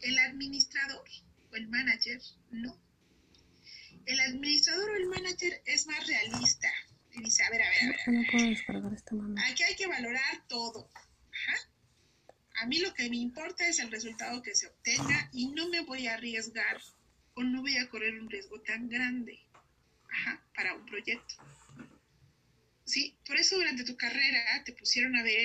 El administrador o el manager, no. El administrador o el manager es más realista. Y a ver, a ver, a ver. No puedo descargar esta. Aquí hay que valorar todo. Ajá. A mí lo que me importa es el resultado que se obtenga y no me voy a arriesgar o no voy a correr un riesgo tan grande ajá, para un proyecto. Sí, por eso durante tu carrera te pusieron a ver